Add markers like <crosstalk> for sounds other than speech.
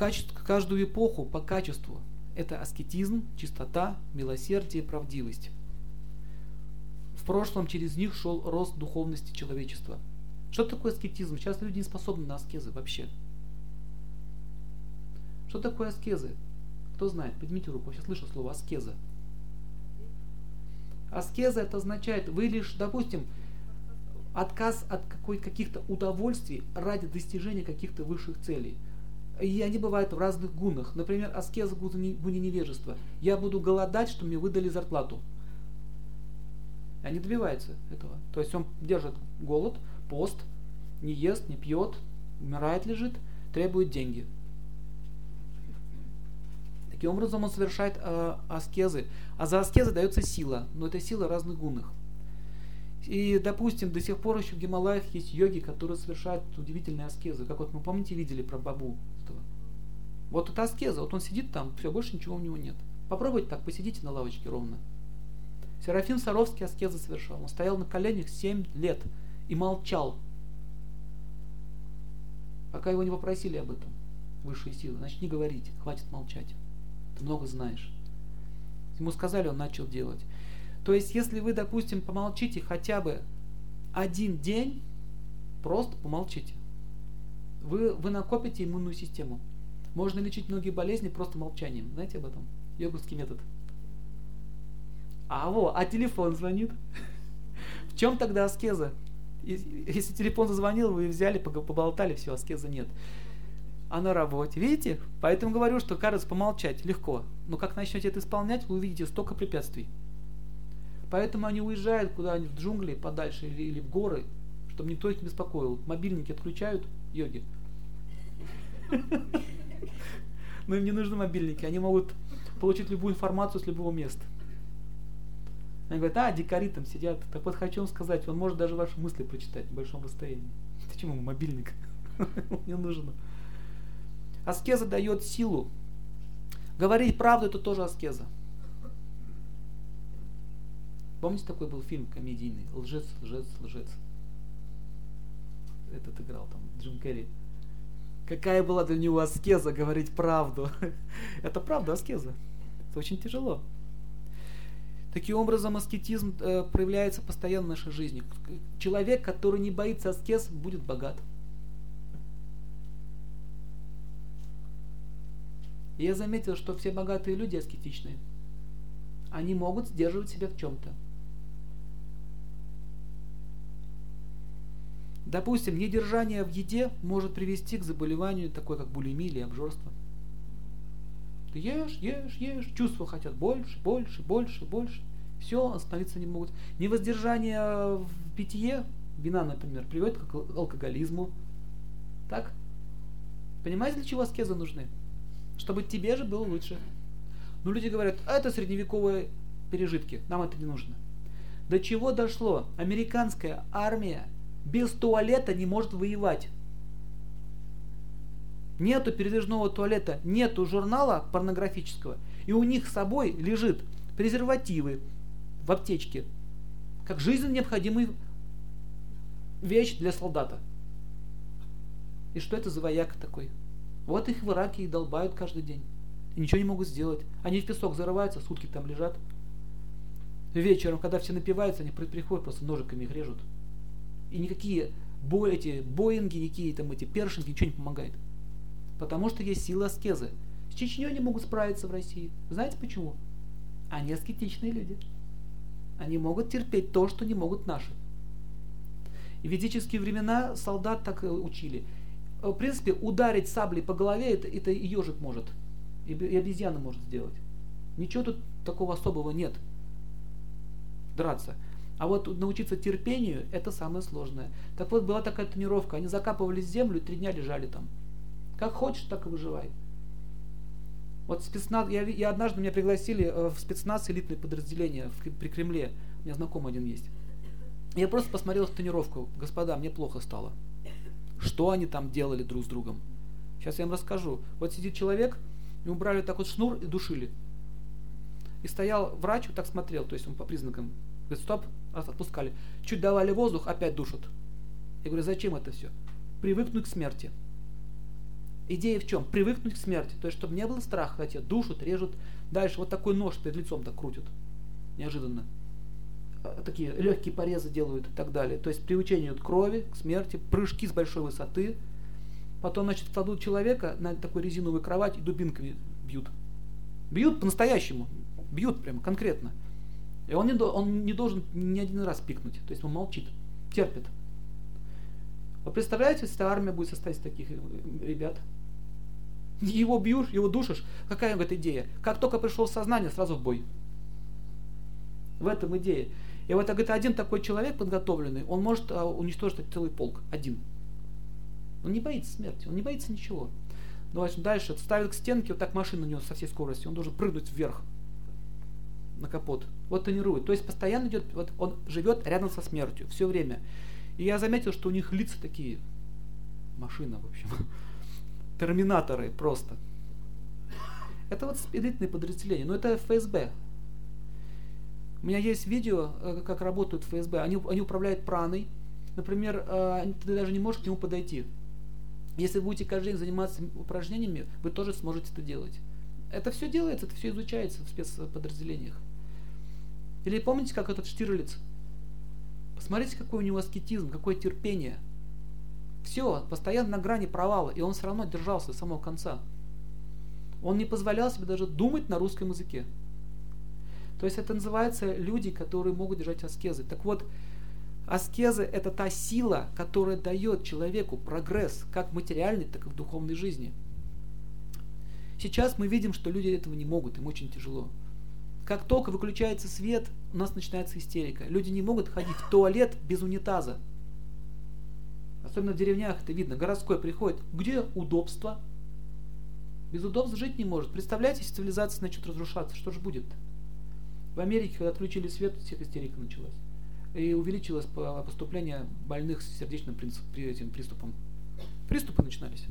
качестве, каждую эпоху по качеству. Это аскетизм, чистота, милосердие, правдивость. В прошлом через них шел рост духовности человечества. Что такое аскетизм? Сейчас люди не способны на аскезы вообще. Что такое аскезы? Кто знает? Поднимите руку. Я слышу слово аскеза. Аскеза это означает, вы лишь, допустим, отказ от какой, каких-то удовольствий ради достижения каких-то высших целей. И они бывают в разных гунах. Например, аскеза в гуне невежества. Я буду голодать, что мне выдали зарплату. Они добиваются этого. То есть он держит голод, пост, не ест, не пьет, умирает, лежит, требует деньги. Таким образом он совершает э, аскезы. А за аскезы дается сила. Но это сила разных гунных. И, допустим, до сих пор еще в Гималаях есть йоги, которые совершают удивительные аскезы. Как вот мы, помните, видели про бабу этого. Вот это аскеза. Вот он сидит там, все, больше ничего у него нет. Попробуйте так, посидите на лавочке ровно. Серафим Саровский аскезы совершал. Он стоял на коленях 7 лет и молчал. Пока его не попросили об этом. Высшие силы. Значит, не говорите, хватит молчать. Ты много знаешь. Ему сказали, он начал делать. То есть, если вы, допустим, помолчите хотя бы один день, просто помолчите. Вы, вы накопите иммунную систему. Можно лечить многие болезни просто молчанием. Знаете об этом? Йоговский метод. А во, а телефон звонит. В чем тогда аскеза? Если телефон зазвонил, вы взяли, поболтали, все, аскеза нет. А на работе, видите? Поэтому говорю, что кажется помолчать легко. Но как начнете это исполнять, вы увидите столько препятствий. Поэтому они уезжают куда-нибудь в джунгли подальше или, или в горы, чтобы никто их не беспокоил. Мобильники отключают йоги. <laughs> Но им не нужны мобильники, они могут получить любую информацию с любого места. Они говорят, а, дикари там сидят. Так вот хочу вам сказать, он может даже ваши мысли прочитать в большом расстоянии. <laughs> Почему мобильник? <laughs> Не нужно. Аскеза дает силу. Говорить правду это тоже аскеза. Помните, такой был фильм комедийный? Лжец, лжец, лжец. Этот играл там Джим Керри. Какая была для него аскеза говорить правду? <laughs> это правда аскеза. Это очень тяжело. Таким образом, аскетизм э, проявляется постоянно в нашей жизни. Человек, который не боится аскез, будет богат. Я заметил, что все богатые люди аскетичные. Они могут сдерживать себя в чем-то. Допустим, недержание в еде может привести к заболеванию, такой как булимия или обжорство. Ты ешь, ешь, ешь, чувства хотят больше, больше, больше, больше. Все, остановиться не могут. Невоздержание в питье, вина, например, приводит к алкоголизму. Так? Понимаете, для чего аскезы нужны? Чтобы тебе же было лучше. Но люди говорят, это средневековые пережитки, нам это не нужно. До чего дошло? Американская армия без туалета не может воевать. Нету передвижного туалета, нету журнала порнографического, и у них с собой лежит презервативы в аптечке, как жизненно необходимый вещь для солдата. И что это за вояк такой? Вот их в Ираке и долбают каждый день. И ничего не могут сделать. Они в песок зарываются, сутки там лежат. Вечером, когда все напиваются, они приходят, просто ножиками их режут. И никакие бо, эти Боинги, никакие там эти першинги ничего не помогает. Потому что есть сила аскезы. С Чечней они могут справиться в России. Знаете почему? Они аскетичные люди. Они могут терпеть то, что не могут наши. И в ведические времена солдат так учили. В принципе, ударить саблей по голове, это, это и ежик может. И, и обезьяна может сделать. Ничего тут такого особого нет. Драться. А вот научиться терпению, это самое сложное. Так вот, была такая тренировка. Они закапывали землю и три дня лежали там. Как хочешь, так и выживай. Вот спецназ, я, я однажды меня пригласили э, в спецназ элитное подразделение в, при Кремле. У меня знакомый один есть. Я просто посмотрел тренировку. Господа, мне плохо стало. Что они там делали друг с другом? Сейчас я вам расскажу. Вот сидит человек, ему брали так вот шнур и душили. И стоял врач, вот так смотрел, то есть он по признакам. Говорит, стоп, отпускали. Чуть давали воздух, опять душат. Я говорю, зачем это все? Привыкнуть к смерти. Идея в чем? Привыкнуть к смерти. То есть, чтобы не было страха, тебя душат, режут. Дальше вот такой нож перед лицом так крутят. Неожиданно. А, такие легкие порезы делают и так далее. То есть приучение к крови, к смерти, прыжки с большой высоты. Потом, значит, кладут человека на такой резиновую кровать и дубинками бьют. Бьют по-настоящему. Бьют прямо конкретно. И он не, он не должен ни один раз пикнуть. То есть он молчит, терпит. Вы представляете, если армия будет состоять из таких э, ребят? Его бьешь, его душишь. Какая говорит, идея? Как только пришел в сознание, сразу в бой. В этом идея. И вот говорит, один такой человек подготовленный, он может а, уничтожить целый полк. Один. Он не боится смерти, он не боится ничего. Ну, дальше ставит к стенке, вот так машина у него со всей скоростью, он должен прыгнуть вверх на капот. Вот тренирует. То есть постоянно идет, вот он живет рядом со смертью, все время. И я заметил, что у них лица такие, машина, в общем, <laughs> терминаторы просто. Это вот спидительные подразделения, но это ФСБ. У меня есть видео, э, как работают ФСБ. Они, они управляют праной. Например, э, ты даже не можешь к нему подойти. Если вы будете каждый день заниматься упражнениями, вы тоже сможете это делать. Это все делается, это все изучается в спецподразделениях. Или помните, как этот Штирлиц? Посмотрите, какой у него аскетизм, какое терпение. Все, постоянно на грани провала, и он все равно держался с самого конца. Он не позволял себе даже думать на русском языке. То есть это называется люди, которые могут держать аскезы. Так вот, аскезы это та сила, которая дает человеку прогресс, как в материальной, так и в духовной жизни. Сейчас мы видим, что люди этого не могут, им очень тяжело. Как только выключается свет, у нас начинается истерика. Люди не могут ходить в туалет без унитаза. Особенно в деревнях это видно. Городской приходит. Где удобство? Без удобств жить не может. Представляете, если цивилизация начнет разрушаться, что же будет? В Америке, когда отключили свет, у всех истерика началась. И увеличилось поступление больных с сердечным этим приступом. Приступы начинались.